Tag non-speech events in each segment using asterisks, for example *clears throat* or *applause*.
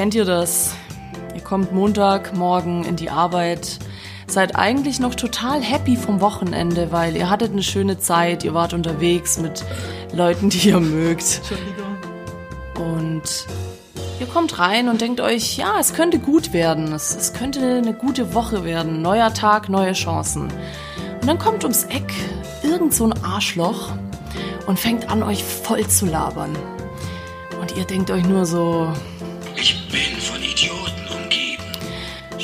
Kennt ihr das? Ihr kommt Montagmorgen in die Arbeit, seid eigentlich noch total happy vom Wochenende, weil ihr hattet eine schöne Zeit, ihr wart unterwegs mit Leuten, die ihr mögt. Und ihr kommt rein und denkt euch, ja, es könnte gut werden, es, es könnte eine gute Woche werden, neuer Tag, neue Chancen. Und dann kommt ums Eck irgend so ein Arschloch und fängt an, euch voll zu labern. Und ihr denkt euch nur so,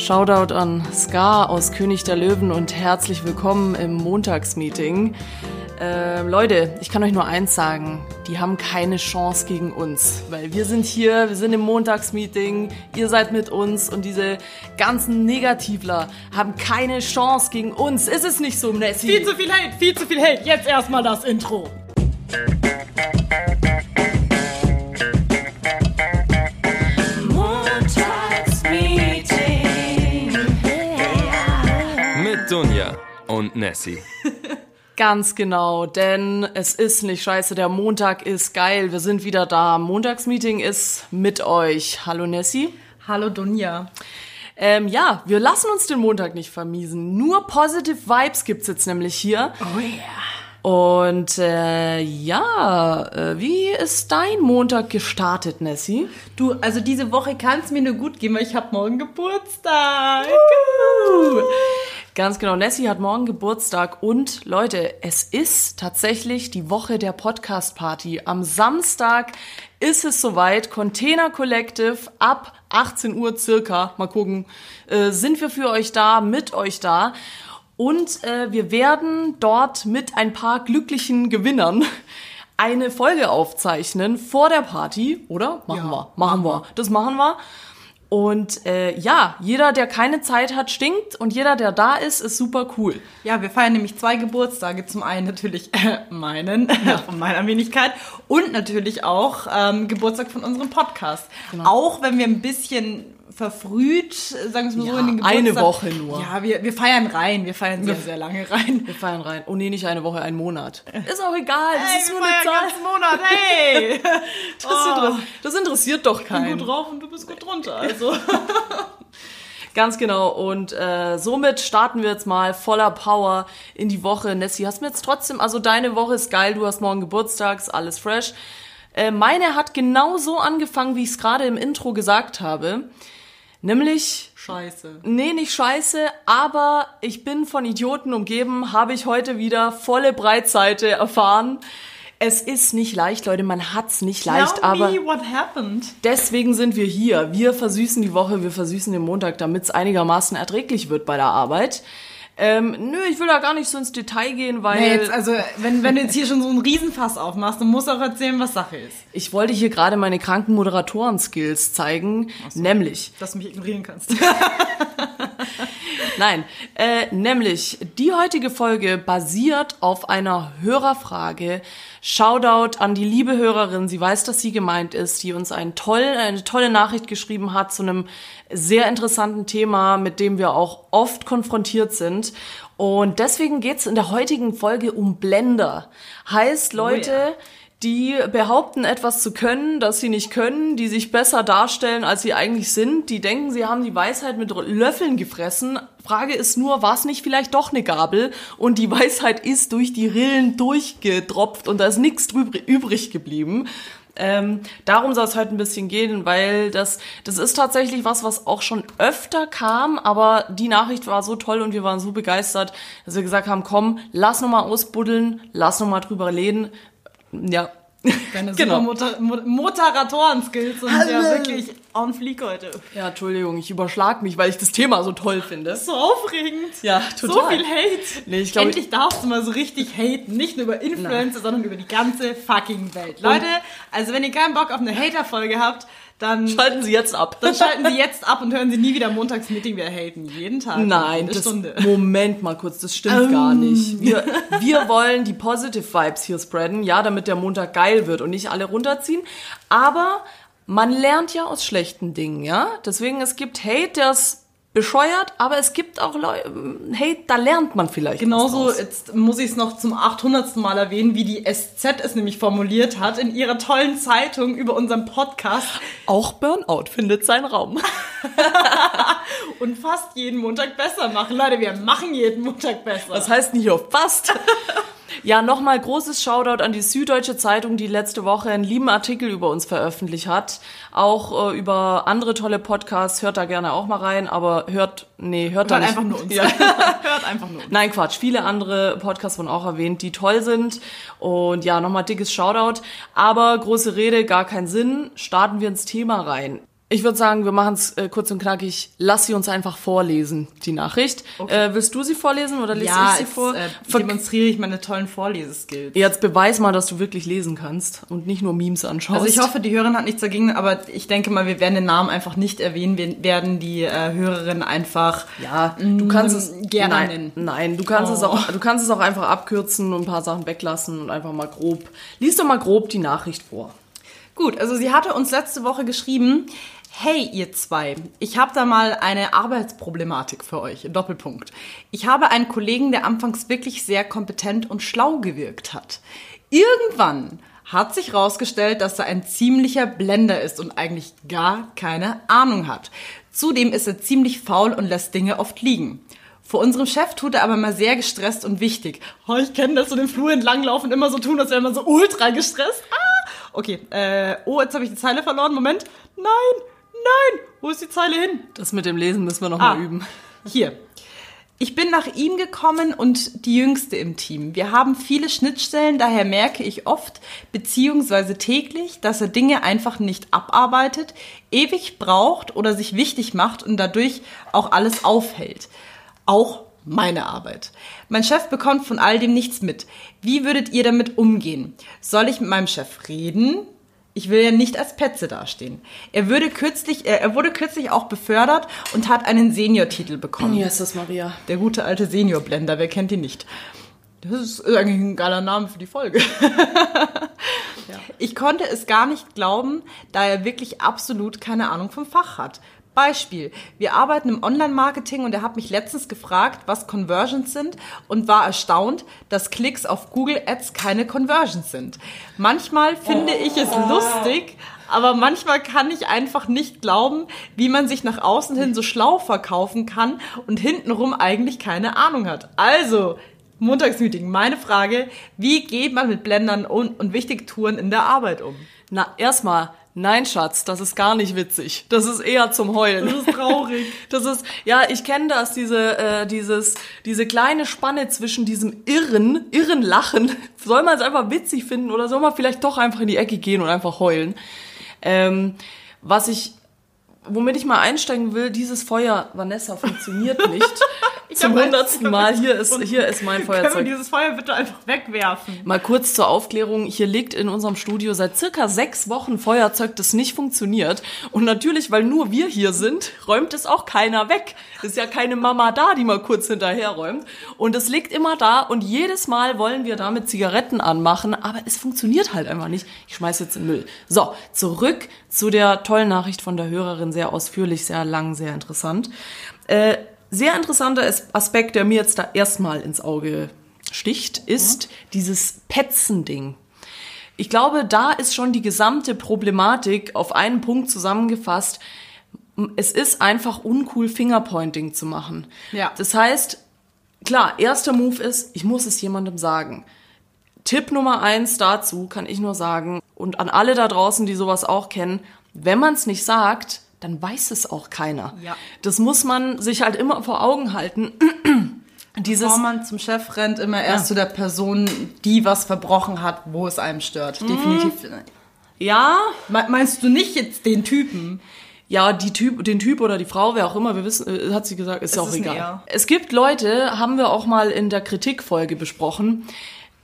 Shoutout an Ska aus König der Löwen und herzlich willkommen im Montagsmeeting. Ähm, Leute, ich kann euch nur eins sagen, die haben keine Chance gegen uns, weil wir sind hier, wir sind im Montagsmeeting, ihr seid mit uns und diese ganzen Negativler haben keine Chance gegen uns. Ist es nicht so, Nessie? Viel zu viel Hate, viel zu viel Hate. Jetzt erstmal das Intro. Und Nessie. *laughs* Ganz genau, denn es ist nicht scheiße, der Montag ist geil, wir sind wieder da. Montagsmeeting ist mit euch. Hallo Nessie. Hallo Dunja. Ähm, ja, wir lassen uns den Montag nicht vermiesen. Nur positive Vibes gibt's jetzt nämlich hier. Oh yeah. Und äh, ja, äh, wie ist dein Montag gestartet, Nessie? Du, also diese Woche kann es mir nur gut gehen, weil ich habe morgen Geburtstag. Ganz genau, Nessie hat morgen Geburtstag und Leute, es ist tatsächlich die Woche der Podcast-Party. Am Samstag ist es soweit, Container Collective ab 18 Uhr circa, mal gucken, äh, sind wir für euch da, mit euch da. Und äh, wir werden dort mit ein paar glücklichen Gewinnern eine Folge aufzeichnen vor der Party, oder? Machen Ja, wir, machen wir. Das machen wir. Und äh, ja, jeder, der keine Zeit hat, stinkt und jeder, der da ist, ist super cool. Ja, wir feiern nämlich zwei Geburtstage. Zum einen natürlich äh, meinen, *laughs* von meiner Wenigkeit. Und natürlich auch ähm, Geburtstag von unserem Podcast. Auch wenn wir ein bisschen verfrüht, sagen wir es mal so, Ja, in den Geburtstag. eine Woche nur. Ja, wir, wir feiern rein. Wir feiern sehr, sehr lange rein. Wir feiern rein. Oh nee, nicht eine Woche, ein Monat. Ist auch egal, das Hey, ist nur eine Zahl. Monat, hey! *laughs* Das, inter das interessiert doch Ich bin keinen. gut drauf und du bist gut drunter, also. *laughs* Ganz genau. Und äh, somit starten wir jetzt mal voller Power in die Woche. Nessie, hast mir jetzt trotzdem, also deine Woche ist geil, du hast morgen Geburtstag, ist alles fresh. Äh, meine hat genau so angefangen, wie ich es gerade im Intro gesagt habe. Nämlich Scheiße. Nee, nicht scheiße, aber ich bin von Idioten umgeben, habe ich heute wieder volle Breitseite erfahren. Es ist nicht leicht, Leute, man hat's nicht leicht, Tell aber what happened. deswegen sind wir hier. Wir versüßen die Woche, wir versüßen den Montag, damit es einigermaßen erträglich wird bei der Arbeit. Ähm, nö, ich will da gar nicht so ins Detail gehen, weil Nee, jetzt, also, wenn, wenn du jetzt hier schon so einen Riesenfass aufmachst, dann musst du auch erzählen, was Sache ist. ich wollte hier gerade meine kranken Moderatoren-Skills zeigen, nämlich Dass du mich ignorieren kannst. *laughs* Nein, äh, nämlich die heutige Folge basiert auf einer Hörerfrage. Shoutout an die liebe Hörerin, sie weiß, dass sie gemeint ist, die uns ein toll, eine tolle Nachricht geschrieben hat zu einem sehr interessanten Thema, mit dem wir auch oft konfrontiert sind. Und deswegen geht's in der heutigen Folge um Blender. Heißt, Leute, die behaupten etwas zu können, das sie nicht können, die sich besser darstellen, als sie eigentlich sind, die denken, sie haben die Weisheit mit Löffeln gefressen. Frage ist nur, war es nicht vielleicht doch eine Gabel und die Weisheit ist durch die Rillen durchgetropft und da ist nichts übrig geblieben. Ähm, darum soll es heute ein bisschen gehen, weil das, das ist tatsächlich was, was auch schon öfter kam, aber die Nachricht war so toll und wir waren so begeistert, dass wir gesagt haben, komm, lass noch mal ausbuddeln, lass noch mal drüber reden. Ja, Deine *laughs* Genau. super Moderatoren-Skills sind ja wirklich on fleek heute. Ja, Entschuldigung, ich überschlag mich, weil ich das Thema so toll finde. So aufregend. Ja, So total. viel Hate. Nee, ich glaub, Endlich darfst du mal so richtig haten. Nicht nur über Influencer, sondern über die ganze fucking Welt. Leute, also wenn ihr keinen Bock auf eine Hater-Folge habt, dann, Schalten Sie jetzt ab. dann schalten Sie jetzt ab und hören Sie nie wieder Montagsmeeting wieder haten. Jeden Tag. Nein, das, Stunde. Moment mal kurz, das stimmt gar nicht. Wir, wir wollen die Positive Vibes hier spreaden, ja, damit der Montag geil wird und nicht alle runterziehen. Aber man lernt ja aus schlechten Dingen, ja. Deswegen, es gibt Hate, der ist bescheuert, aber es gibt auch Leute, hey, da lernt man vielleicht. Genauso, jetzt muss ich es noch zum 800. Mal erwähnen, wie die SZ es nämlich formuliert hat in ihrer tollen Zeitung über unseren Podcast Auch Burnout findet seinen Raum. *laughs* und fast jeden Montag besser machen. Leute, wir machen jeden Montag besser. Das heißt nicht auf fast. *laughs* Ja, nochmal großes Shoutout an die Süddeutsche Zeitung, die letzte Woche einen lieben Artikel über uns veröffentlicht hat. Auch äh, über andere tolle Podcasts. Hört da gerne auch mal rein, aber hört, nee, hört, da Hört nicht. einfach nur uns. Ja. *laughs* Hört einfach nur uns. Nein, Quatsch. Viele andere Podcasts wurden auch erwähnt, die toll sind. Und ja, nochmal dickes Shoutout. Aber große Rede, gar keinen Sinn. Starten wir ins Thema rein. Ich würde sagen, wir machen es äh, kurz und knackig. Lass sie uns einfach vorlesen, die Nachricht. Äh, willst du sie vorlesen oder lese Ja, ich sie jetzt vor? äh, Ver- demonstriere ich meine tollen Vorleseskills. Jetzt beweis mal, dass du wirklich lesen kannst und nicht nur Memes anschaust. Also ich hoffe, die Hörerin hat nichts dagegen, aber ich denke mal, wir werden den Namen einfach nicht erwähnen. Wir werden die äh, Hörerin einfach ja, du kannst es Mm, gerne nein, nennen. Nein, du kannst es Oh. auch, du kannst es auch einfach abkürzen und ein paar Sachen weglassen und einfach mal grob. Lies doch mal grob die Nachricht vor. Gut, also sie hatte uns letzte Woche geschrieben, hey ihr zwei, ich habe da mal eine Arbeitsproblematik für euch, Doppelpunkt. Ich habe einen Kollegen, der anfangs wirklich sehr kompetent und schlau gewirkt hat. Irgendwann hat sich herausgestellt, dass er ein ziemlicher Blender ist und eigentlich gar keine Ahnung hat. Zudem ist er ziemlich faul und lässt Dinge oft liegen. Vor unserem Chef tut er aber mal sehr gestresst und wichtig. Oh, ich kenne das, so den Flur entlanglaufen, immer so tun, als wäre man so ultra gestresst. Ah! Okay, äh, oh, jetzt habe ich die Zeile verloren. Moment. Nein, nein. Wo ist die Zeile hin? Das mit dem Lesen müssen wir noch Ah. mal üben. Hier. Ich bin nach ihm gekommen und die Jüngste im Team. Wir haben viele Schnittstellen, daher merke ich oft, beziehungsweise täglich, dass er Dinge einfach nicht abarbeitet, ewig braucht oder sich wichtig macht und dadurch auch alles aufhält. Auch meine Arbeit. Mein Chef bekommt von all dem nichts mit. Wie würdet ihr damit umgehen? Soll ich mit meinem Chef reden? Ich will ja nicht als Petze dastehen. Er, würde kürzlich, er wurde kürzlich auch befördert und hat einen Seniortitel bekommen. Hier ist das Maria. Der gute alte Seniorblender, wer kennt ihn nicht? Das ist eigentlich ein geiler Name für die Folge. Ich konnte es gar nicht glauben, da er wirklich absolut keine Ahnung vom Fach hat. Beispiel, wir arbeiten im Online-Marketing und er hat mich letztens gefragt, was Conversions sind und war erstaunt, dass Klicks auf Google Ads keine Conversions sind. Manchmal finde ich es lustig, aber manchmal kann ich einfach nicht glauben, wie man sich nach außen hin so schlau verkaufen kann und hintenrum eigentlich keine Ahnung hat. Also, Montagsmeeting, meine Frage, wie geht man mit Blendern und, und wichtigen Touren in der Arbeit um? Na, erstmal, nein, Schatz, das ist gar nicht witzig. Das ist eher zum Heulen. Das ist traurig. *laughs* Das ist, ja, ich kenne das, diese, äh, dieses, diese kleine Spanne zwischen diesem irren, irren Lachen. *laughs* Soll man es einfach witzig finden oder soll man vielleicht doch einfach in die Ecke gehen und einfach heulen? Ähm, was ich, womit ich mal einsteigen will, dieses Feuer, Vanessa, funktioniert *laughs* nicht. Zum hundertsten Mal, hier ist, hier ist mein Können wir Feuerzeug. dieses Feuer bitte einfach wegwerfen? Mal kurz zur Aufklärung. Hier liegt in unserem Studio seit circa sechs Wochen Feuerzeug, das nicht funktioniert. Und natürlich, weil nur wir hier sind, räumt es auch keiner weg. Ist ja keine Mama da, die mal kurz hinterher räumt. Und es liegt immer da und jedes Mal wollen wir damit Zigaretten anmachen, aber es funktioniert halt einfach nicht. Ich schmeiß jetzt in den Müll. So, zurück zu der tollen Nachricht von der Hörerin. Sehr ausführlich, sehr lang, sehr interessant. Äh, sehr interessanter As- Aspekt, der mir jetzt da erstmal ins Auge sticht, ist dieses Petzen-Ding. Ich glaube, da ist schon die gesamte Problematik auf einen Punkt zusammengefasst. Es ist einfach uncool, Fingerpointing zu machen. Ja. Das heißt, klar, erster Move ist, ich muss es jemandem sagen. Tipp Nummer eins dazu kann ich nur sagen, und an alle da draußen, die sowas auch kennen, wenn man es nicht sagt, dann weiß es auch keiner. Ja. Das muss man sich halt immer vor Augen halten. *clears throat* Dieses, Bevor man zum Chef rennt, immer erst zu der Person, die was verbrochen hat, wo es einem stört. Mhm. Definitiv. ja, Me- Meinst du nicht jetzt den Typen? Ja, die Typ, den Typ oder die Frau, wer auch immer, wir wissen, äh, hat sie gesagt, ist Es auch ist egal. Es gibt Leute, haben wir auch mal in der Kritikfolge besprochen,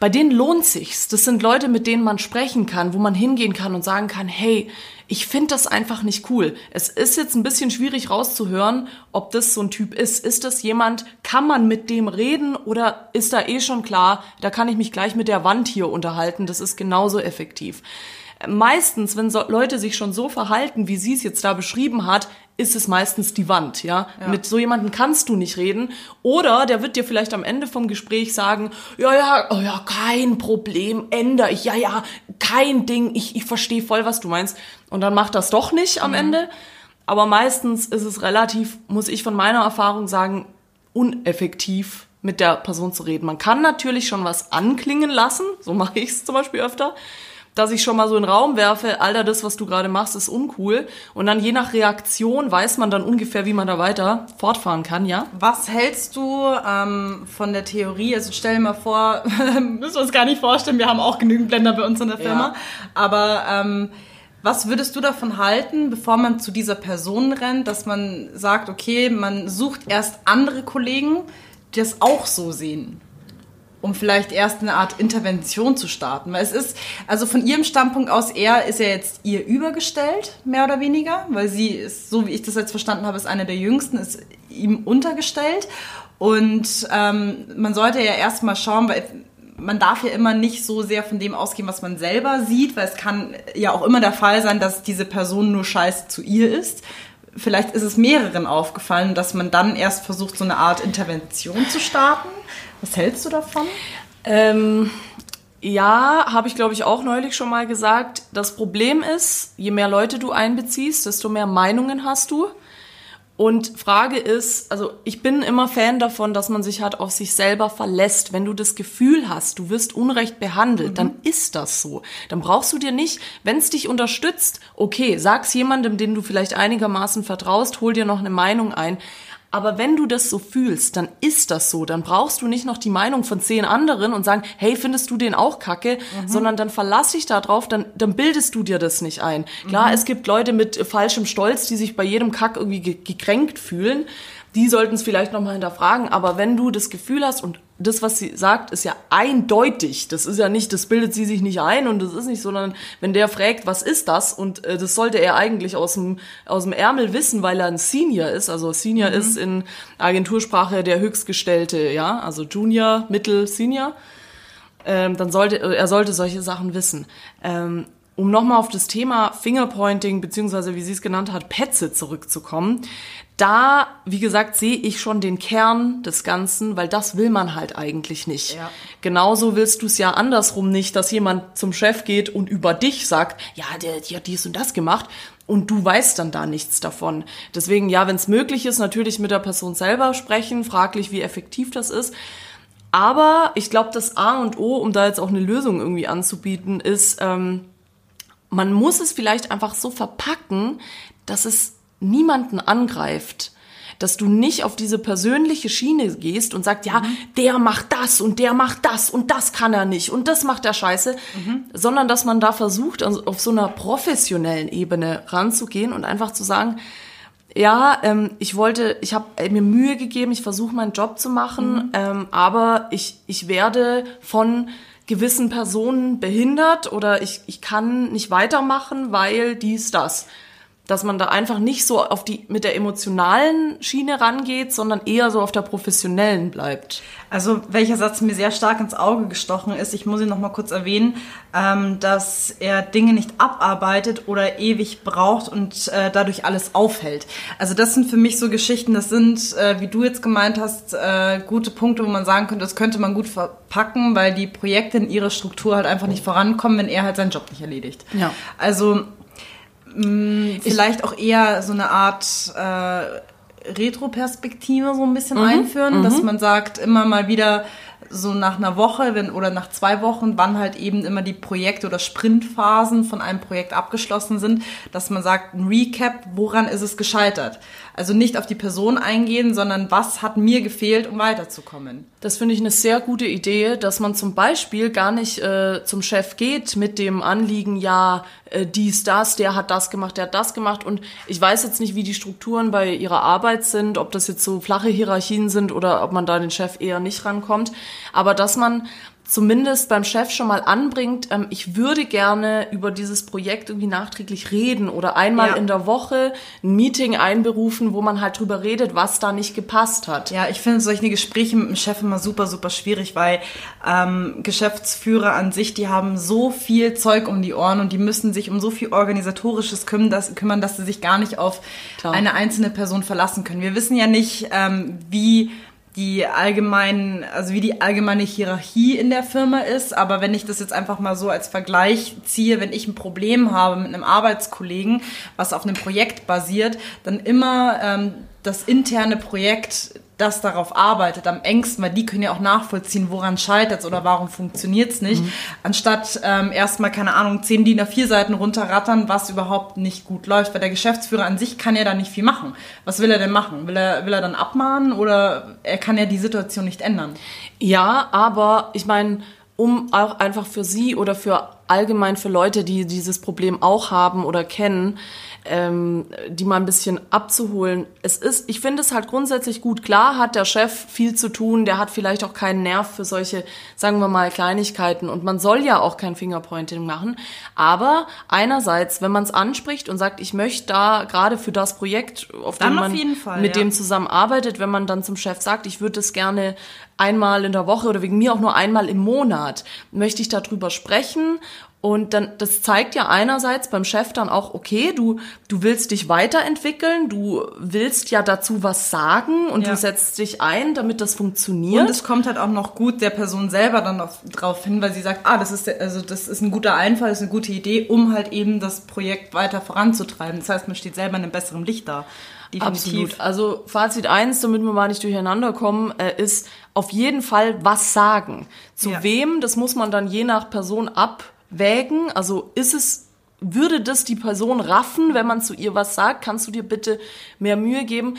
bei denen lohnt sich's. Das sind Leute, mit denen man sprechen kann, wo man hingehen kann und sagen kann, hey, ich finde das einfach nicht cool. Es ist jetzt ein bisschen schwierig rauszuhören, ob das so ein Typ ist. Ist das jemand, kann man mit dem reden oder ist da eh schon klar, da kann ich mich gleich mit der Wand hier unterhalten, das ist genauso effektiv. Meistens, wenn so Leute sich schon so verhalten, wie sie es jetzt da beschrieben hat, ist es meistens die Wand, ja? Ja. Mit so jemandem kannst du nicht reden. Oder der wird dir vielleicht am Ende vom Gespräch sagen, ja, ja, oh ja, kein Problem, ändere ich, ja, ja, kein Ding, ich, ich verstehe voll, was du meinst. Und dann macht das doch nicht am Ende. Aber meistens ist es relativ, muss ich von meiner Erfahrung sagen, uneffektiv mit der Person zu reden. Man kann natürlich schon was anklingen lassen, so *laughs* mache ich es zum Beispiel öfter, dass ich schon mal so in den Raum werfe, Alter, das, was du gerade machst, ist uncool. Und dann je nach Reaktion weiß man dann ungefähr, wie man da weiter fortfahren kann, ja? Was hältst du ähm, von der Theorie? Also stell dir mal vor, *laughs* müssen wir uns gar nicht vorstellen, wir haben auch genügend Blender bei uns in der Firma. Ja. Aber ähm, was würdest du davon halten, bevor man zu dieser Person rennt, dass man sagt, okay, man sucht erst andere Kollegen, die das auch so sehen? Um vielleicht erst eine Art Intervention zu starten. Weil es ist, also von ihrem Standpunkt aus, er ist ja jetzt ihr übergestellt, mehr oder weniger, weil sie ist, so wie ich das jetzt verstanden habe, ist eine der jüngsten, ist ihm untergestellt. Und ähm, man sollte ja erstmal schauen, weil man darf ja immer nicht so sehr von dem ausgehen, was man selber sieht, weil es kann ja auch immer der Fall sein, dass diese Person nur scheiße zu ihr ist. Vielleicht ist es mehreren aufgefallen, dass man dann erst versucht, so eine Art Intervention zu starten. Was hältst du davon? Ähm, ja, habe ich glaube ich auch neulich schon mal gesagt. Das Problem ist, je mehr Leute du einbeziehst, desto mehr Meinungen hast du. Und Frage ist, also ich bin immer Fan davon, dass man sich halt auf sich selber verlässt. Wenn du das Gefühl hast, du wirst unrecht behandelt, dann ist das so. Dann brauchst du dir nicht, wenn es dich unterstützt, okay, sag's jemandem, den du vielleicht einigermaßen vertraust, hol dir noch eine Meinung ein. Aber wenn du das so fühlst, dann ist das so. Dann brauchst du nicht noch die Meinung von zehn anderen und sagen, hey, findest du den auch kacke? Sondern dann verlass dich da drauf, dann, dann bildest du dir das nicht ein. Klar, es gibt Leute mit falschem Stolz, die sich bei jedem Kack irgendwie ge gekränkt fühlen. Die sollten es vielleicht nochmal hinterfragen. Aber wenn du das Gefühl hast und das, was sie sagt, ist ja eindeutig. Das ist ja nicht, das bildet sie sich nicht ein und das ist nicht, sondern wenn der fragt, was ist das? Und äh, das sollte er eigentlich aus dem, aus dem Ärmel wissen, weil er ein Senior ist. Also Senior ist in Agentursprache der Höchstgestellte, ja, also Junior, Mittel, Senior. Ähm, dann sollte, er sollte solche Sachen wissen. Ähm, um nochmal auf das Thema Fingerpointing, beziehungsweise wie sie es genannt hat, Petze zurückzukommen. Da, wie gesagt, sehe ich schon den Kern des Ganzen, weil das will man halt eigentlich nicht. Ja. Genauso willst du es ja andersrum nicht, dass jemand zum Chef geht und über dich sagt, ja, der, die hat dies und das gemacht und du weißt dann da nichts davon. Deswegen, ja, wenn es möglich ist, natürlich mit der Person selber sprechen, fraglich, wie effektiv das ist. Aber ich glaube, das A und O, um da jetzt auch eine Lösung irgendwie anzubieten, ist, ähm, man muss es vielleicht einfach so verpacken, dass es niemanden angreift. Dass du nicht auf diese persönliche Schiene gehst und sagst, ja, der macht das und der macht das und das kann er nicht und das macht er scheiße, sondern dass man da versucht, also auf so einer professionellen Ebene ranzugehen und einfach zu sagen, ja, ähm, ich wollte, ich habe mir Mühe gegeben, ich versuche meinen Job zu machen, ähm, aber ich, ich werde von gewissen Personen behindert oder ich, ich kann nicht weitermachen, weil dies, das. Dass man da einfach nicht so auf die, mit der emotionalen Schiene rangeht, sondern eher so auf der professionellen bleibt. Also welcher Satz mir sehr stark ins Auge gestochen ist, ich muss ihn noch mal kurz erwähnen, ähm, dass er Dinge nicht abarbeitet oder ewig braucht und äh, dadurch alles aufhält. Also das sind für mich so Geschichten, das sind, äh, wie du jetzt gemeint hast, äh, gute Punkte, wo man sagen könnte, das könnte man gut verpacken, weil die Projekte in ihrer Struktur halt einfach nicht vorankommen, wenn er halt seinen Job nicht erledigt. Ja. Also mh, vielleicht auch eher so eine Art äh, Retroperspektive so ein bisschen einführen, dass man sagt, immer mal wieder so nach einer Woche wenn, oder nach zwei Wochen, wann halt eben immer die Projekte oder Sprintphasen von einem Projekt abgeschlossen sind, dass man sagt, ein Recap, woran ist es gescheitert? Also nicht auf die Person eingehen, sondern was hat mir gefehlt, um weiterzukommen. Das finde ich eine sehr gute Idee, dass man zum Beispiel gar nicht äh, zum Chef geht mit dem Anliegen, ja, äh, dies, das, der hat das gemacht, der hat das gemacht. Und ich weiß jetzt nicht, wie die Strukturen bei ihrer Arbeit sind, ob das jetzt so flache Hierarchien sind oder ob man da den Chef eher nicht rankommt. Aber dass man zumindest beim Chef schon mal anbringt, ähm, ich würde gerne über dieses Projekt irgendwie nachträglich reden oder einmal Ja. in der Woche ein Meeting einberufen, wo man halt drüber redet, was da nicht gepasst hat. Ja, ich finde solche Gespräche mit dem Chef immer super, super schwierig, weil ähm, Geschäftsführer an sich, die haben so viel Zeug um die Ohren und die müssen sich um so viel Organisatorisches kümmern, dass, kümmern, dass sie sich gar nicht auf Klar. eine einzelne Person verlassen können. Wir wissen ja nicht, ähm, wie die allgemeinen, also wie die allgemeine Hierarchie in der Firma ist, aber wenn ich das jetzt einfach mal so als Vergleich ziehe, wenn ich ein Problem habe mit einem Arbeitskollegen, was auf einem Projekt basiert, dann immer ähm, das interne Projekt, das darauf arbeitet, am engsten, weil die können ja auch nachvollziehen, woran scheitert es oder warum funktioniert es nicht, anstatt ähm, erstmal, keine Ahnung, 10 DIN A4 Seiten runterrattern, was überhaupt nicht gut läuft, weil der Geschäftsführer an sich kann ja da nicht viel machen. Was will er denn machen? Will er, will er dann abmahnen oder er kann ja die Situation nicht ändern? Ja, aber ich meine, um auch einfach für Sie oder für allgemein für Leute, die dieses Problem auch haben oder kennen, ähm, die mal ein bisschen abzuholen. Es ist, ich finde es halt grundsätzlich gut. Klar hat der Chef viel zu tun, der hat vielleicht auch keinen Nerv für solche, sagen wir mal, Kleinigkeiten und man soll ja auch kein Fingerpointing machen. Aber einerseits, wenn man es anspricht und sagt, ich möchte da gerade für das Projekt, auf Dann dem auf man jeden Fall, mit ja. dem zusammenarbeitet, wenn man dann zum Chef sagt, ich würde es gerne einmal in der Woche oder wegen mir auch nur einmal im Monat, möchte ich darüber sprechen. Und dann, das zeigt ja einerseits beim Chef dann auch, okay, du, du willst dich weiterentwickeln, du willst ja dazu was sagen und Ja. du setzt dich ein, damit das funktioniert. Und es kommt halt auch noch gut der Person selber dann auf, drauf hin, weil sie sagt, ah, das ist, der, also das ist ein guter Einfall, das ist eine gute Idee, um halt eben das Projekt weiter voranzutreiben. Das heißt, man steht selber in einem besseren Licht da. Absolut. Also Fazit eins, damit wir mal nicht durcheinander kommen, äh, ist auf jeden Fall was sagen. Zu Ja. wem, das muss man dann je nach Person abwägen. Also ist es, würde das die Person raffen, wenn man zu ihr was sagt? Kannst du dir bitte mehr Mühe geben?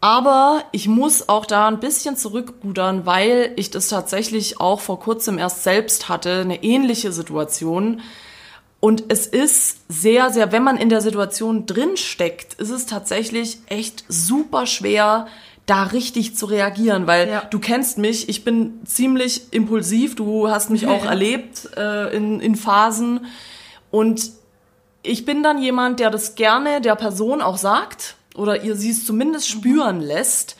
Aber ich muss auch da ein bisschen zurückrudern, weil ich das tatsächlich auch vor kurzem erst selbst hatte, eine ähnliche Situation. Und es ist sehr, sehr, wenn man in der Situation drin steckt, ist es tatsächlich echt super schwer, da richtig zu reagieren, weil Ja. du kennst mich, ich bin ziemlich impulsiv, du hast mich auch *laughs* erlebt äh, in, in Phasen. Und ich bin dann jemand, der das gerne der Person auch sagt oder ihr sie es zumindest spüren lässt,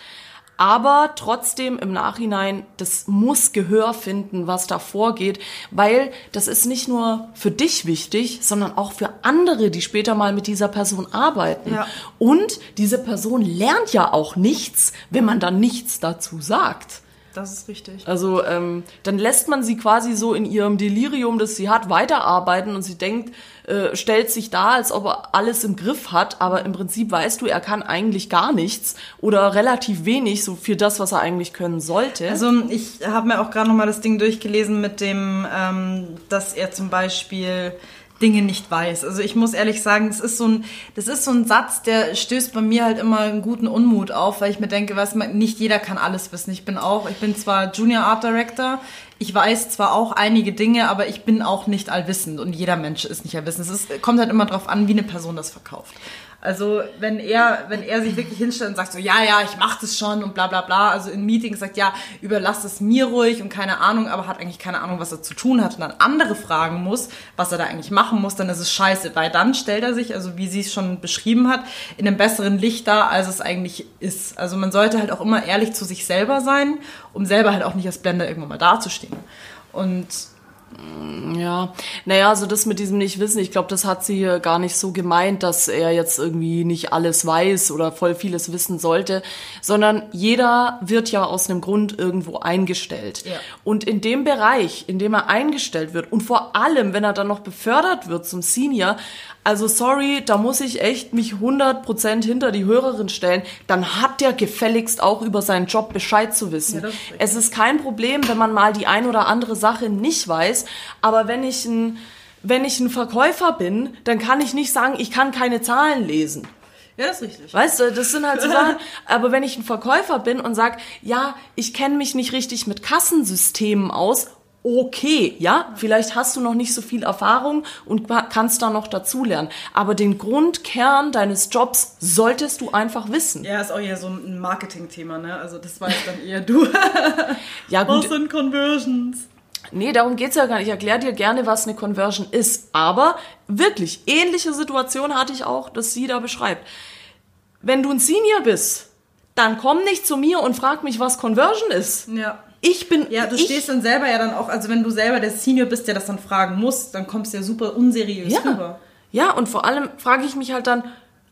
aber trotzdem im Nachhinein, das muss Gehör finden, was da vorgeht, weil das ist nicht nur für dich wichtig, sondern auch für andere, die später mal mit dieser Person arbeiten. Ja. Und diese Person lernt ja auch nichts, wenn man dann nichts dazu sagt. Das ist richtig. Also ähm, dann lässt man sie quasi so in ihrem Delirium, das sie hat, weiterarbeiten und sie denkt, äh, stellt sich da, als ob er alles im Griff hat, aber im Prinzip weißt du, er kann eigentlich gar nichts oder relativ wenig, so für das, was er eigentlich können sollte. Also ich habe mir auch gerade noch mal das Ding durchgelesen mit dem, ähm, dass er zum Beispiel Dinge nicht weiß. Also ich muss ehrlich sagen, das ist so ein, das ist so ein Satz, der stößt bei mir halt immer einen guten Unmut auf, weil ich mir denke, was nicht jeder kann alles wissen. Ich bin auch, ich bin zwar Junior Art Director, ich weiß zwar auch einige Dinge, aber ich bin auch nicht allwissend und jeder Mensch ist nicht allwissend. Es ist, kommt halt immer drauf an, wie eine Person das verkauft. Also wenn er, wenn er sich wirklich hinstellt und sagt so, ja, ja, ich mach das schon und bla bla bla, also in Meetings sagt, ja, überlass es mir ruhig und keine Ahnung, aber hat eigentlich keine Ahnung, was er zu tun hat und dann andere fragen muss, was er da eigentlich machen muss, dann ist es scheiße, weil dann stellt er sich, also wie sie es schon beschrieben hat, in einem besseren Licht dar, als es eigentlich ist. Also man sollte halt auch immer ehrlich zu sich selber sein, um selber halt auch nicht als Blender irgendwann mal dazustehen. Und Ja, naja, also das mit diesem Nicht-Wissen, ich glaube, das hat sie hier gar nicht so gemeint, dass er jetzt irgendwie nicht alles weiß oder voll vieles wissen sollte, sondern jeder wird ja aus einem Grund irgendwo eingestellt. Ja. Und in dem Bereich, in dem er eingestellt wird und vor allem, wenn er dann noch befördert wird zum Senior, also sorry, da muss ich echt mich 100% hinter die Hörerin stellen, dann hat der gefälligst auch über seinen Job Bescheid zu wissen. Ja, ist. Es ist kein Problem, wenn man mal die ein oder andere Sache nicht weiß, aber wenn ich ein, wenn ich ein Verkäufer bin, dann kann ich nicht sagen, ich kann keine Zahlen lesen. ja, das ist richtig. Weißt du, das sind halt so *laughs* Sachen. Aber wenn ich ein Verkäufer bin und sag, ja, ich kenne mich nicht richtig mit Kassensystemen aus, okay, ja, vielleicht hast du noch nicht so viel Erfahrung und kannst da noch dazulernen. Aber den Grundkern deines Jobs solltest du einfach wissen. Ja, ist auch eher so ein Marketing-Thema, ne? Also das weiß dann eher du. Ja, *laughs* gut, sind Conversions? Nee, darum geht's ja gar nicht. Ich erkläre dir gerne, was eine Conversion ist. Aber wirklich, ähnliche Situation hatte ich auch, dass sie da beschreibt. Wenn du ein Senior bist, dann komm nicht zu mir und frag mich, was Conversion ist. Ja. Ich bin. Ja, du ich, stehst dann selber ja dann auch, also wenn du selber der Senior bist, der das dann fragen muss, dann kommst du ja super unseriös ja. rüber. Ja, und vor allem frage ich mich halt dann,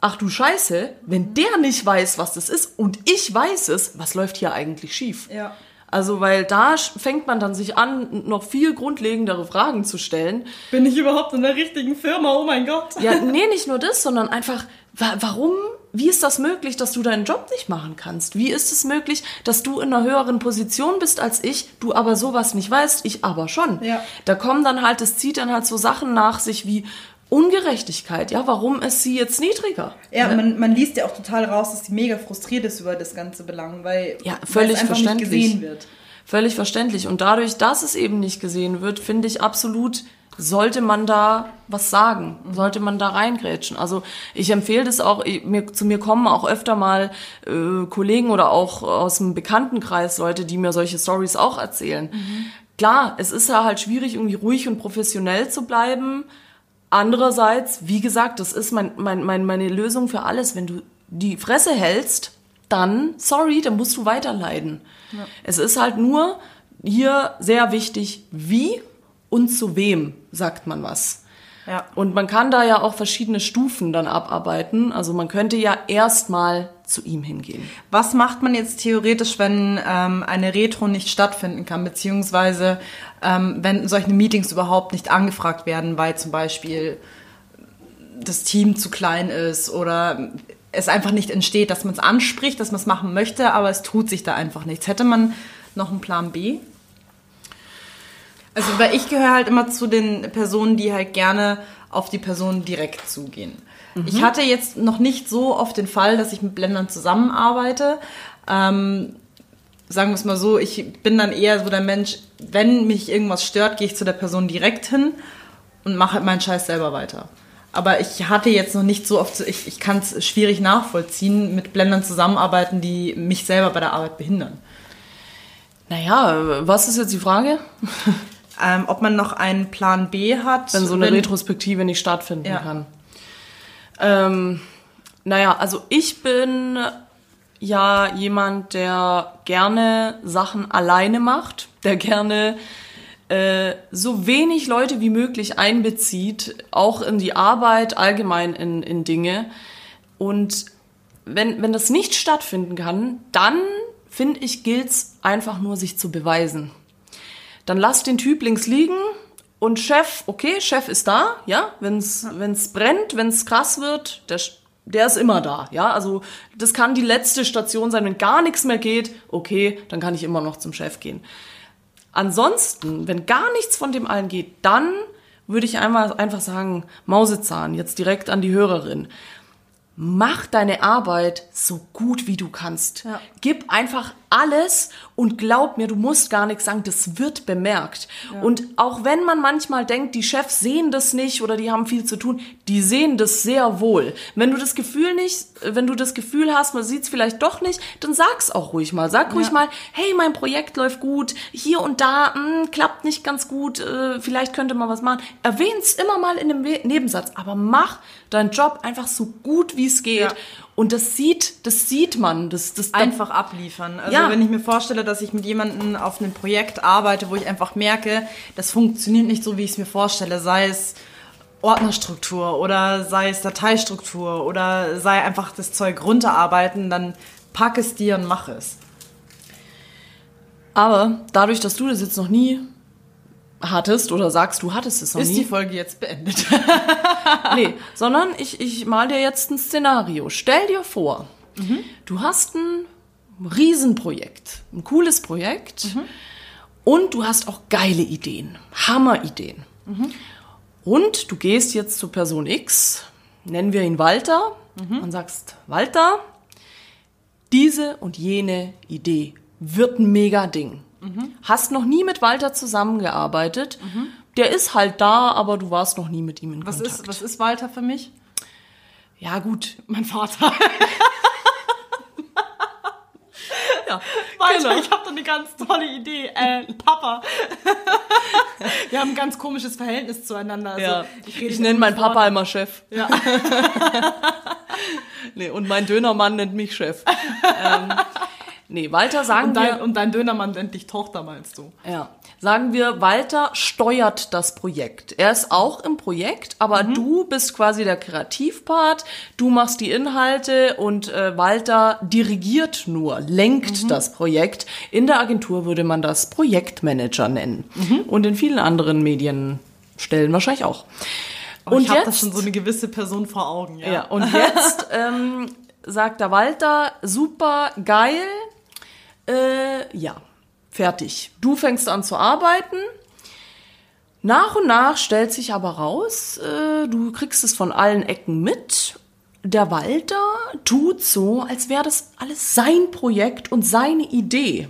ach du Scheiße, wenn der nicht weiß, was das ist und ich weiß es, was läuft hier eigentlich schief? Ja. Also, weil da fängt man dann sich an, noch viel grundlegendere Fragen zu stellen. Bin ich überhaupt in der richtigen Firma? Oh mein Gott. Ja, *laughs* nee, nicht nur das, sondern einfach, wa warum, wie ist das möglich, dass du deinen Job nicht machen kannst? Wie ist es möglich, dass du in einer höheren Position bist als ich, du aber sowas nicht weißt, ich aber schon? Ja. Da kommen dann halt, es zieht dann halt so Sachen nach sich wie Ungerechtigkeit. Ja, warum ist sie jetzt niedriger? Ja, man, man liest ja auch total raus, dass sie mega frustriert ist über das ganze Belang, weil, Ja, völlig es einfach verständlich. nicht gesehen wird. Völlig verständlich. Und dadurch, dass es eben nicht gesehen wird, finde ich absolut, sollte man da was sagen, sollte man da reingrätschen. Also ich empfehle das auch, ich- mir, zu mir kommen auch öfter mal äh, Kollegen oder auch aus dem Bekanntenkreis Leute, die mir solche Stories auch erzählen. Klar, es ist ja halt schwierig, irgendwie ruhig und professionell zu bleiben. Andererseits, wie gesagt, das ist mein, mein, mein, meine Lösung für alles. Wenn du die Fresse hältst, dann, sorry, dann musst du weiterleiden. Es ist halt nur hier sehr wichtig, wie und zu wem sagt man was. Ja. Und man kann da ja auch verschiedene Stufen dann abarbeiten. Also man könnte ja erstmal zu ihm hingehen. Was macht man jetzt theoretisch, wenn ähm, eine Retro nicht stattfinden kann, beziehungsweise ähm, wenn solche Meetings überhaupt nicht angefragt werden, weil zum Beispiel das Team zu klein ist oder es einfach nicht entsteht, dass man es anspricht, dass man es machen möchte, aber es tut sich da einfach nichts. Hätte man noch einen Plan B? Also, weil ich gehöre halt immer zu den Personen, die halt gerne auf die Person direkt zugehen. Ich hatte jetzt noch nicht so oft den Fall, dass ich mit Blendern zusammenarbeite. Ähm, sagen wir es mal so, ich bin dann eher so der Mensch, wenn mich irgendwas stört, gehe ich zu der Person direkt hin und mache halt meinen Scheiß selber weiter. Aber ich hatte jetzt noch nicht so oft, ich, ich kann es schwierig nachvollziehen, mit Blendern zusammenarbeiten, die mich selber bei der Arbeit behindern. Naja, was ist jetzt die Frage? Ähm, ob man noch einen Plan B hat. Wenn so eine wenn- Retrospektive nicht stattfinden Ja. kann. Ähm, naja, also ich bin ja jemand, der gerne Sachen alleine macht, der gerne äh, so wenig Leute wie möglich einbezieht, auch in die Arbeit, allgemein in, in Dinge. Und wenn, wenn das nicht stattfinden kann, dann finde ich, gilt's einfach nur, sich zu beweisen. Dann lass den Typ links liegen und Chef, okay, Chef ist da, ja, wenn's wenn's brennt, wenn's krass wird, der, der ist immer da, ja, also das kann die letzte Station sein, wenn gar nichts mehr geht, okay, dann kann ich immer noch zum Chef gehen. Ansonsten, wenn gar nichts von dem allen geht, dann würde ich einmal einfach sagen, Mausezahn, jetzt direkt an die Hörerin. Mach deine Arbeit so gut wie du kannst. Ja. Gib einfach alles und glaub mir, du musst gar nichts sagen, das wird bemerkt. Und auch wenn man manchmal denkt, die Chefs sehen das nicht oder die haben viel zu tun, die sehen das sehr wohl. Wenn du das Gefühl nicht, wenn du das Gefühl hast, man sieht's vielleicht doch nicht, dann sag's auch ruhig mal. Sag ruhig mal, hey, mein Projekt läuft gut, hier und da mh, klappt nicht ganz gut, äh, vielleicht könnte man was machen. Erwähn's immer mal in einem We- Nebensatz, aber mach deinen Job einfach so gut wie es geht. Ja. Und das sieht, das sieht man, das, das einfach abliefern. Also Ja. wenn ich mir vorstelle, dass ich mit jemandem auf einem Projekt arbeite, wo ich einfach merke, das funktioniert nicht so, wie ich es mir vorstelle, sei es Ordnerstruktur oder sei es Dateistruktur oder sei einfach das Zeug runterarbeiten, dann pack es dir und mach es. Aber dadurch, dass du das jetzt noch nie hattest oder sagst, du hattest es noch Ist die nie, Folge jetzt beendet? *laughs* nee, sondern ich, ich mal dir jetzt ein Szenario. Stell dir vor, du hast ein Riesenprojekt, ein cooles Projekt und du hast auch geile Ideen, Hammerideen. Und du gehst jetzt zu Person X, nennen wir ihn Walter, und sagst, Walter, diese und jene Idee wird ein mega Ding. Hast noch nie mit Walter zusammengearbeitet. Der ist halt da, aber du warst noch nie mit ihm in Was Kontakt. ist, was ist Walter für mich? Ja, gut. Mein Vater. *laughs* Ja, Alter, Genau. ich habe da eine ganz tolle Idee. Äh, Papa. *laughs* Wir haben ein ganz komisches Verhältnis zueinander. Also, Ja. ich Ich, nenne meinen Wort- Papa immer Chef. Ja. *laughs* Nee, und mein Dönermann nennt mich Chef. *laughs* ähm, nee, Walter sagen Und dein, wir. und dein Dönermann nennt dich Tochter, meinst du? Ja. Sagen wir, Walter steuert das Projekt. Er ist auch im Projekt, aber du bist quasi der Kreativpart, du machst die Inhalte und äh, Walter dirigiert nur, lenkt das Projekt. In der Agentur würde man das Projektmanager nennen. Und in vielen anderen Medienstellen wahrscheinlich auch. Und und ich habe da jetzt, schon so eine gewisse Person vor Augen. Ja. ja, und jetzt *laughs* ähm, sagt der Walter, super geil, äh, ja, fertig. Du fängst an zu arbeiten. Nach und nach stellt sich aber raus, äh, du kriegst es von allen Ecken mit. Der Walter tut so, als wäre das alles sein Projekt und seine Idee.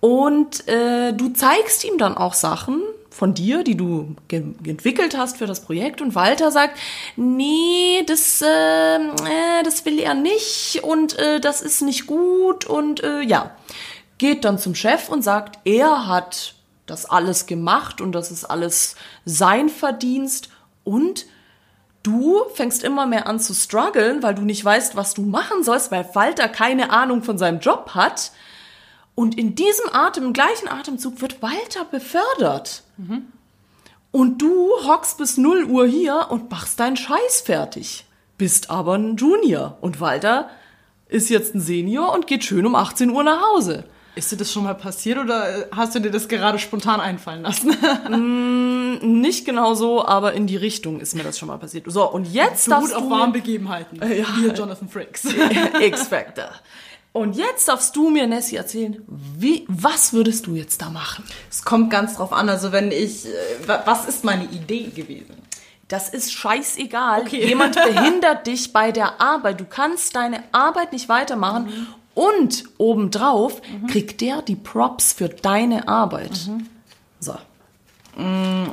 Und äh, du zeigst ihm dann auch Sachen von dir, die du entwickelt hast für das Projekt. Und Walter sagt, nee, das, äh, äh, das will er nicht und äh, das ist nicht gut. Und äh, ja, geht dann zum Chef und sagt, er hat das alles gemacht und das ist alles sein Verdienst. Und du fängst immer mehr an zu strugglen, weil du nicht weißt, was du machen sollst, weil Walter keine Ahnung von seinem Job hat. Und in diesem Atem, im gleichen Atemzug wird Walter befördert. Und du hockst bis 0 Uhr hier und machst deinen Scheiß fertig. Bist aber ein Junior. Und Walter ist jetzt ein Senior und geht schön um 18 Uhr nach Hause. Ist dir das schon mal passiert oder hast du dir das gerade spontan einfallen lassen? *laughs* Nicht genau so, aber in die Richtung ist mir das schon mal passiert. So, und jetzt darfst Beruht du auf warmen Begebenheiten. ja. Hier Jonathan Frakes. *laughs* X-Factor. Und jetzt darfst du mir, Nessie, erzählen, wie, was würdest du jetzt da machen? Es kommt ganz drauf an. Also wenn ich, äh, wa- was ist meine Idee gewesen? Das ist scheißegal. Okay. *laughs* Jemand behindert dich bei der Arbeit. Du kannst deine Arbeit nicht weitermachen. Mhm. Und obendrauf kriegt der die Props für deine Arbeit. Mhm. So.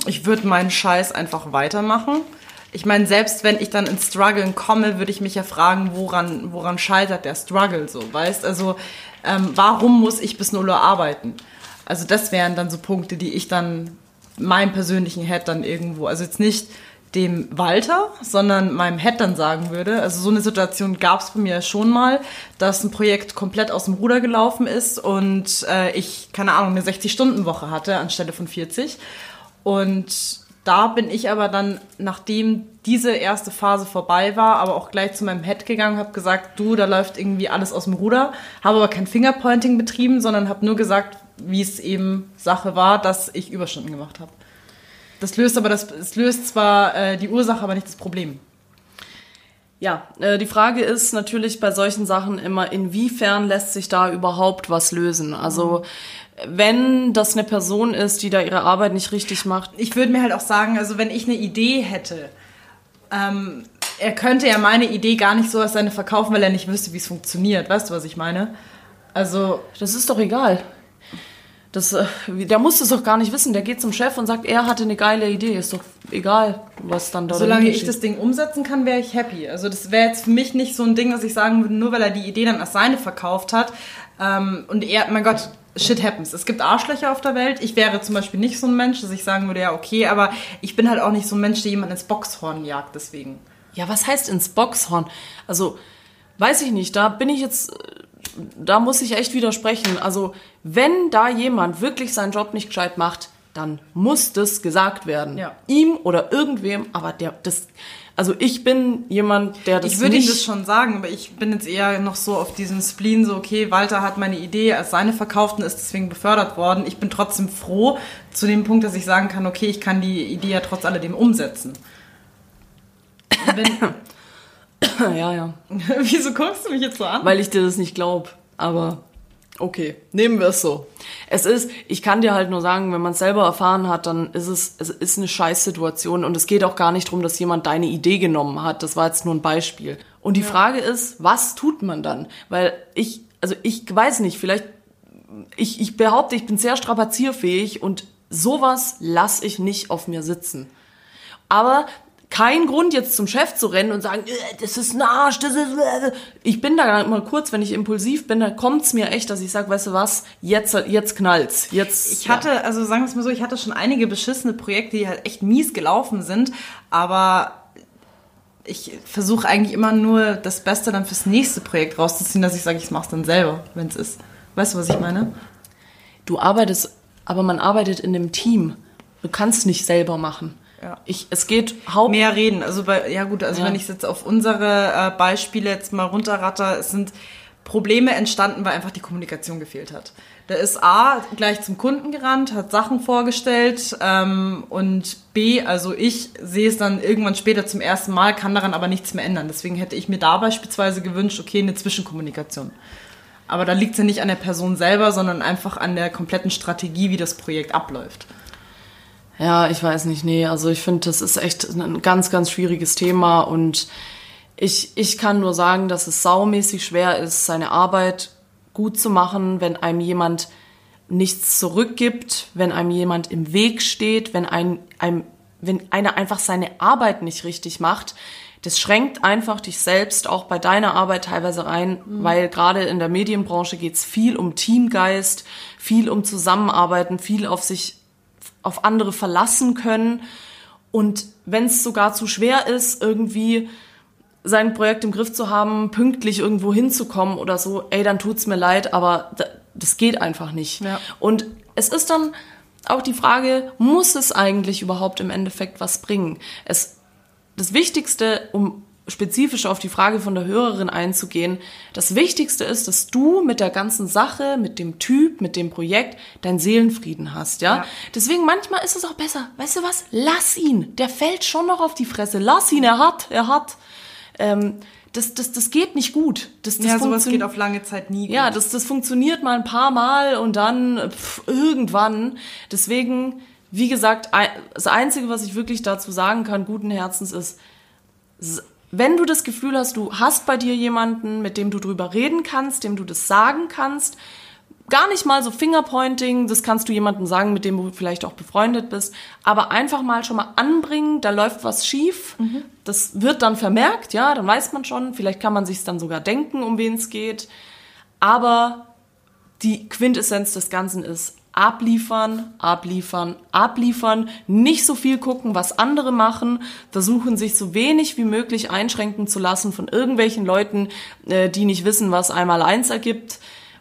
Ich würde meinen Scheiß einfach weitermachen. Ich meine, selbst wenn ich dann ins Struggeln komme, würde ich mich ja fragen, woran, woran scheitert der Struggle so, weißt? Also, ähm, warum muss ich bis 0 Uhr arbeiten? Also, das wären dann so Punkte, die ich dann meinem persönlichen Head dann irgendwo, also jetzt nicht dem Walter, sondern meinem Head dann sagen würde. Also so eine Situation gab es bei mir schon mal, dass ein Projekt komplett aus dem Ruder gelaufen ist und äh, ich, keine Ahnung, eine 60-Stunden-Woche hatte anstelle von 40. Und da bin ich aber dann, nachdem diese erste Phase vorbei war, aber auch gleich zu meinem Head gegangen, habe gesagt, du, da läuft irgendwie alles aus dem Ruder, habe aber kein Fingerpointing betrieben, sondern habe nur gesagt, wie es eben Sache war, dass ich Überstunden gemacht habe. Das löst aber das, es löst zwar äh, die Ursache, aber nicht das Problem. Ja, äh, die Frage ist natürlich bei solchen Sachen immer, inwiefern lässt sich da überhaupt was lösen? Also, wenn das eine Person ist, die da ihre Arbeit nicht richtig macht, Ich würde mir halt auch sagen, also wenn ich eine Idee hätte, ähm, er könnte ja meine Idee gar nicht so als seine verkaufen, weil er nicht wüsste, wie es funktioniert. Weißt du, was ich meine? Also, das ist doch egal. Das, äh, der muss es doch gar nicht wissen. Der geht zum Chef und sagt, er hatte eine geile Idee. Ist doch egal, was dann da solange ich das Ding umsetzen kann, wäre ich happy. Also das wäre jetzt für mich nicht so ein Ding, dass ich sagen würde, nur weil er die Idee dann als seine verkauft hat. Ähm, und er, mein Gott, shit happens. Es gibt Arschlöcher auf der Welt. Ich wäre zum Beispiel nicht so ein Mensch, dass ich sagen würde, ja, okay, aber ich bin halt auch nicht so ein Mensch, der jemanden ins Boxhorn jagt, deswegen. Ja, was heißt ins Boxhorn? Also, weiß ich nicht, da bin ich jetzt, da muss ich echt widersprechen. Also, wenn da jemand wirklich seinen Job nicht gescheit macht, dann muss das gesagt werden. Ja. Ihm oder irgendwem, aber der, das, also ich bin jemand, der das Ich würde ihm das schon sagen, aber ich bin jetzt eher noch so auf diesen Spleen, so, okay, Walter hat meine Idee als seine verkauft und ist deswegen befördert worden. Ich bin trotzdem froh zu dem Punkt, dass ich sagen kann, okay, ich kann die Idee ja trotz alledem umsetzen. Wenn, *laughs* ja, ja. *laughs* wieso guckst du mich jetzt so an? weil ich dir das nicht glaub. Aber okay, nehmen wir es so. Es ist, ich kann dir halt nur sagen, wenn man es selber erfahren hat, dann ist es, es ist eine Scheißsituation und es geht auch gar nicht darum, dass jemand deine Idee genommen hat. Das war jetzt nur ein Beispiel. Und die Frage ist, was tut man dann? Weil ich, also ich weiß nicht, vielleicht, ich, ich behaupte, ich bin sehr strapazierfähig und sowas lasse ich nicht auf mir sitzen. Aber kein Grund jetzt zum Chef zu rennen und sagen, äh, das ist ein Arsch, das ist. Äh. Ich bin da mal kurz, wenn ich impulsiv bin, dann kommt's mir echt, dass ich sage, weißt du was, jetzt, jetzt knallt's. Jetzt. Ich hatte, also sagen wir es mal so, ich hatte schon einige beschissene Projekte, die halt echt mies gelaufen sind, aber ich versuche eigentlich immer nur das Beste dann fürs nächste Projekt rauszuziehen, dass ich sage, ich mach's dann selber, wenn es ist. Weißt du, was ich meine? Du arbeitest, aber man arbeitet in einem Team. Du kannst nicht selber machen. Ja. Ich, es geht haupt Mehr reden. Also bei, ja gut, also Ja. wenn ich jetzt auf unsere äh, Beispiele jetzt mal runterratter, es sind Probleme entstanden, weil einfach die Kommunikation gefehlt hat. Da ist A gleich zum Kunden gerannt, hat Sachen vorgestellt ähm, und B, also ich sehe es dann irgendwann später zum ersten Mal, kann daran aber nichts mehr ändern. Deswegen hätte ich mir da beispielsweise gewünscht, okay, eine Zwischenkommunikation. Aber da liegt es ja nicht an der Person selber, sondern einfach an der kompletten Strategie, wie das Projekt abläuft. Ja, ich weiß nicht, nee, also ich finde, das ist echt ein ganz, ganz schwieriges Thema und ich, ich kann nur sagen, dass es saumäßig schwer ist, seine Arbeit gut zu machen, wenn einem jemand nichts zurückgibt, wenn einem jemand im Weg steht, wenn ein, einem, wenn einer einfach seine Arbeit nicht richtig macht. Das schränkt einfach dich selbst auch bei deiner Arbeit teilweise rein, weil gerade in der Medienbranche geht's viel um Teamgeist, viel um Zusammenarbeiten, viel auf sich auf andere verlassen können. Und wenn es sogar zu schwer ist, irgendwie sein Projekt im Griff zu haben, pünktlich irgendwo hinzukommen oder so, ey, dann tut's mir leid, aber da- das geht einfach nicht. Ja. Und es ist dann auch die Frage, muss es eigentlich überhaupt im Endeffekt was bringen? Es, das Wichtigste, um spezifisch auf die Frage von der Hörerin einzugehen, das Wichtigste ist, dass du mit der ganzen Sache, mit dem Typ, mit dem Projekt deinen Seelenfrieden hast, ja? Ja. Deswegen manchmal ist es auch besser, weißt du was? Lass ihn, der fällt schon noch auf die Fresse. Lass ihn, er hat, er hat. Ähm, das, das, das geht nicht gut. Das, das ja, sowas geht auf lange Zeit nie gut. ja, das, das funktioniert mal ein paar Mal und dann pff, irgendwann. Deswegen, wie gesagt, das Einzige, was ich wirklich dazu sagen kann, guten Herzens ist, wenn du das Gefühl hast, du hast bei dir jemanden, mit dem du drüber reden kannst, dem du das sagen kannst, gar nicht mal so Fingerpointing, das kannst du jemandem sagen, mit dem du vielleicht auch befreundet bist, aber einfach mal schon mal anbringen, da läuft was schief, das wird dann vermerkt, ja, dann weiß man schon, vielleicht kann man sich dann sogar denken, um wen es geht, aber die Quintessenz des Ganzen ist abliefern, abliefern, abliefern, nicht so viel gucken, was andere machen, versuchen sich so wenig wie möglich einschränken zu lassen von irgendwelchen Leuten, äh, die nicht wissen, was einmal eins ergibt.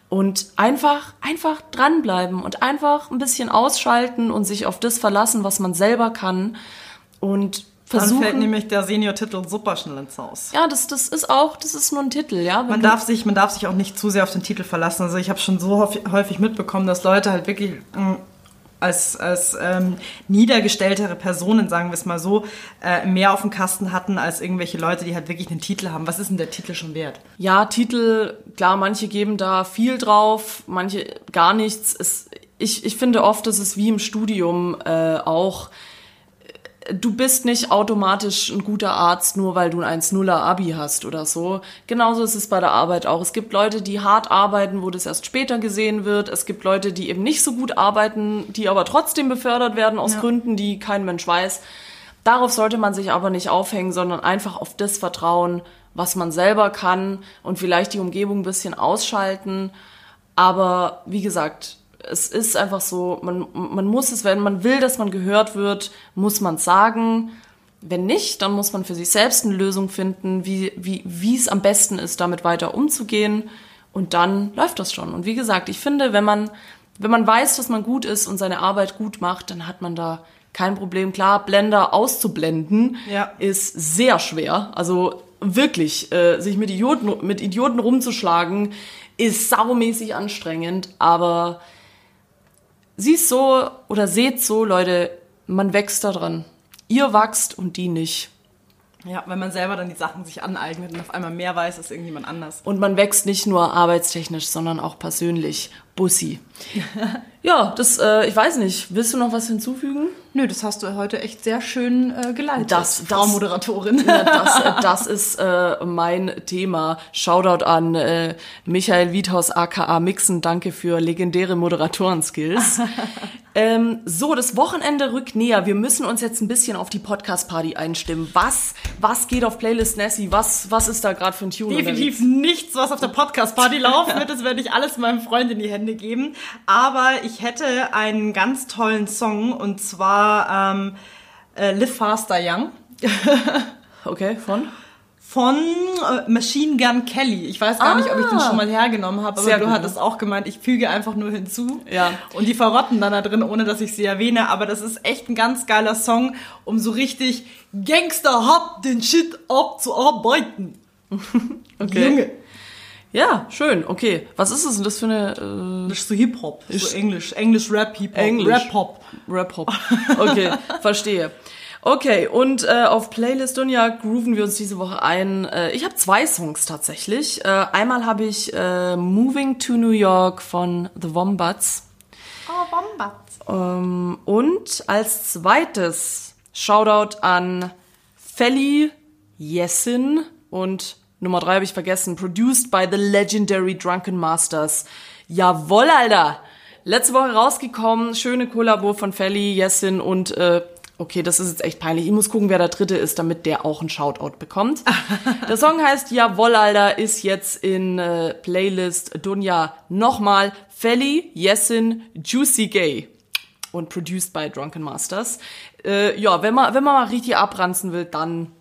Und einfach, einfach dranbleiben und einfach ein bisschen ausschalten und sich auf das verlassen, was man selber kann. Und Dann versuchen. fällt nämlich der Senior-Titel super schnell ins Haus. ja, das, das ist auch, das ist nur ein Titel, ja. Man darf, sich, man darf sich auch nicht zu sehr auf den Titel verlassen. Also ich habe schon so häufig- häufig mitbekommen, dass Leute halt wirklich mh, als, als ähm, niedergestelltere Personen, sagen wir es mal so, äh, mehr auf dem Kasten hatten als irgendwelche Leute, die halt wirklich einen Titel haben. Was ist denn der Titel schon wert? Ja, Titel, klar, manche geben da viel drauf, manche gar nichts. Es, ich, ich finde oft, dass es wie im Studium äh, auch. Du bist nicht automatisch ein guter Arzt, nur weil du ein 1-0er Abi hast oder so. Genauso ist es bei der Arbeit auch. Es gibt Leute, die hart arbeiten, wo das erst später gesehen wird. Es gibt Leute, die eben nicht so gut arbeiten, die aber trotzdem befördert werden aus Gründen, die kein Mensch weiß. Darauf sollte man sich aber nicht aufhängen, sondern einfach auf das vertrauen, was man selber kann und vielleicht die Umgebung ein bisschen ausschalten. Aber wie gesagt, es ist einfach so, man, man muss es, wenn man will, dass man gehört wird, muss man sagen. Wenn nicht, dann muss man für sich selbst eine Lösung finden, wie, wie, wie es am besten ist, damit weiter umzugehen. Und dann läuft das schon. Und wie gesagt, ich finde, wenn man, wenn man weiß, dass man gut ist und seine Arbeit gut macht, dann hat man da kein Problem. Klar, Blender auszublenden Ja. ist sehr schwer. Also wirklich, äh, sich mit Idioten, mit Idioten rumzuschlagen, ist saumäßig anstrengend. Aber siehst so oder seht so, Leute, man wächst da dran. Ihr wachst und die nicht. Ja, wenn man selber dann die Sachen sich aneignet und auf einmal mehr weiß als irgendjemand anders. Und man wächst nicht nur arbeitstechnisch, sondern auch persönlich. Bussi. Ja, das, äh, ich weiß nicht. Willst du noch was hinzufügen? Nö, das hast du heute echt sehr schön äh, geleitet. Das- Frau das- Moderatorin. Ja, das, äh, *laughs* das ist äh, mein Thema. Shoutout an äh, Michael Wiethaus aka Mixen. Danke für legendäre Moderatoren-Skills. *laughs* ähm, so, das Wochenende rückt näher. Wir müssen uns jetzt ein bisschen auf die Podcast-Party einstimmen. Was, was geht auf Playlist Nessie? Was, was ist da gerade für ein Tune? Definitiv nichts, was auf der Podcast-Party laufen wird. Das werde ich alles meinem Freund in die Hände geben. Aber ich hätte einen ganz tollen Song und zwar ähm, äh, Live Faster Young *laughs* Okay, von? von äh, Machine Gun Kelly. Ich weiß gar nicht, ob ich den Ah. schon mal hergenommen habe, aber du gut. hattest auch gemeint, ich füge einfach nur hinzu. Ja. Und die verrotten dann da drin, ohne dass ich sie erwähne. Aber das ist echt ein ganz geiler Song, um so richtig Gangster hab den Shit abzuarbeiten. *laughs* Okay. Junge. Ja, schön. Okay. Was ist es denn das für eine Das ist so Hip-Hop, so Englisch, Englisch-Rap, Hip-Hop, Englisch. Rap-Hop. äh, Rap-Hop? Okay, *laughs* verstehe. Okay, und äh, auf Playlist Dunja grooven wir uns diese Woche ein. Äh, ich habe zwei Songs tatsächlich. Äh, einmal habe ich äh, Moving to New York von The Wombats. Oh, Wombats. Ähm, und als zweites Shoutout an Felly Jessin und Nummer drei habe ich vergessen. Produced by the legendary Drunken Masters. Jawoll, Alter! Letzte Woche rausgekommen, schöne Kollabo von Felly, Jessin und äh, okay, das ist jetzt echt peinlich. Ich muss gucken, wer der dritte ist, damit der auch einen Shoutout bekommt. *laughs* der Song heißt Jawoll, Alter, ist jetzt in äh, Playlist Dunja nochmal Felly, Jessin, Juicy Gay und produced by Drunken Masters. Äh, ja, wenn man, wenn man mal richtig abranzen will, dann,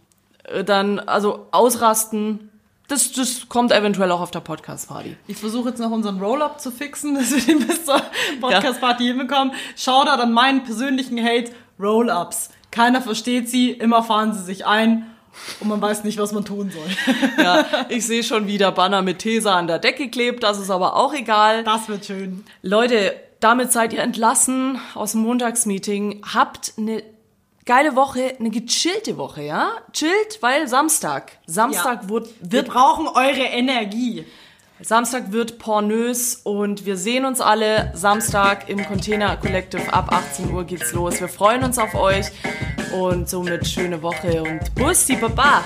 dann, also ausrasten, das, das kommt eventuell auch auf der Podcast-Party. Ich versuche jetzt noch unseren Roll-Up zu fixen, *laughs* dass wir den bis zur Podcast-Party hinbekommen. Shoutout an meinen persönlichen Hate, Roll-Ups. Keiner versteht sie, immer fahren sie sich ein und man weiß nicht, was man tun soll. *laughs* Ja, *laughs* ich sehe schon wieder Banner mit Tesa an der Decke klebt, das ist aber auch egal. Das wird schön. Leute, damit seid ihr entlassen aus dem Montagsmeeting. Habt eine geile Woche, eine gechillte Woche, ja? Chillt, weil Samstag. Samstag Ja. wird, Wir wird brauchen eure Energie. Samstag wird pornös und wir sehen uns alle Samstag im Container Collective. Ab 18 Uhr geht's los. Wir freuen uns auf euch und somit schöne Woche und Bussi Baba!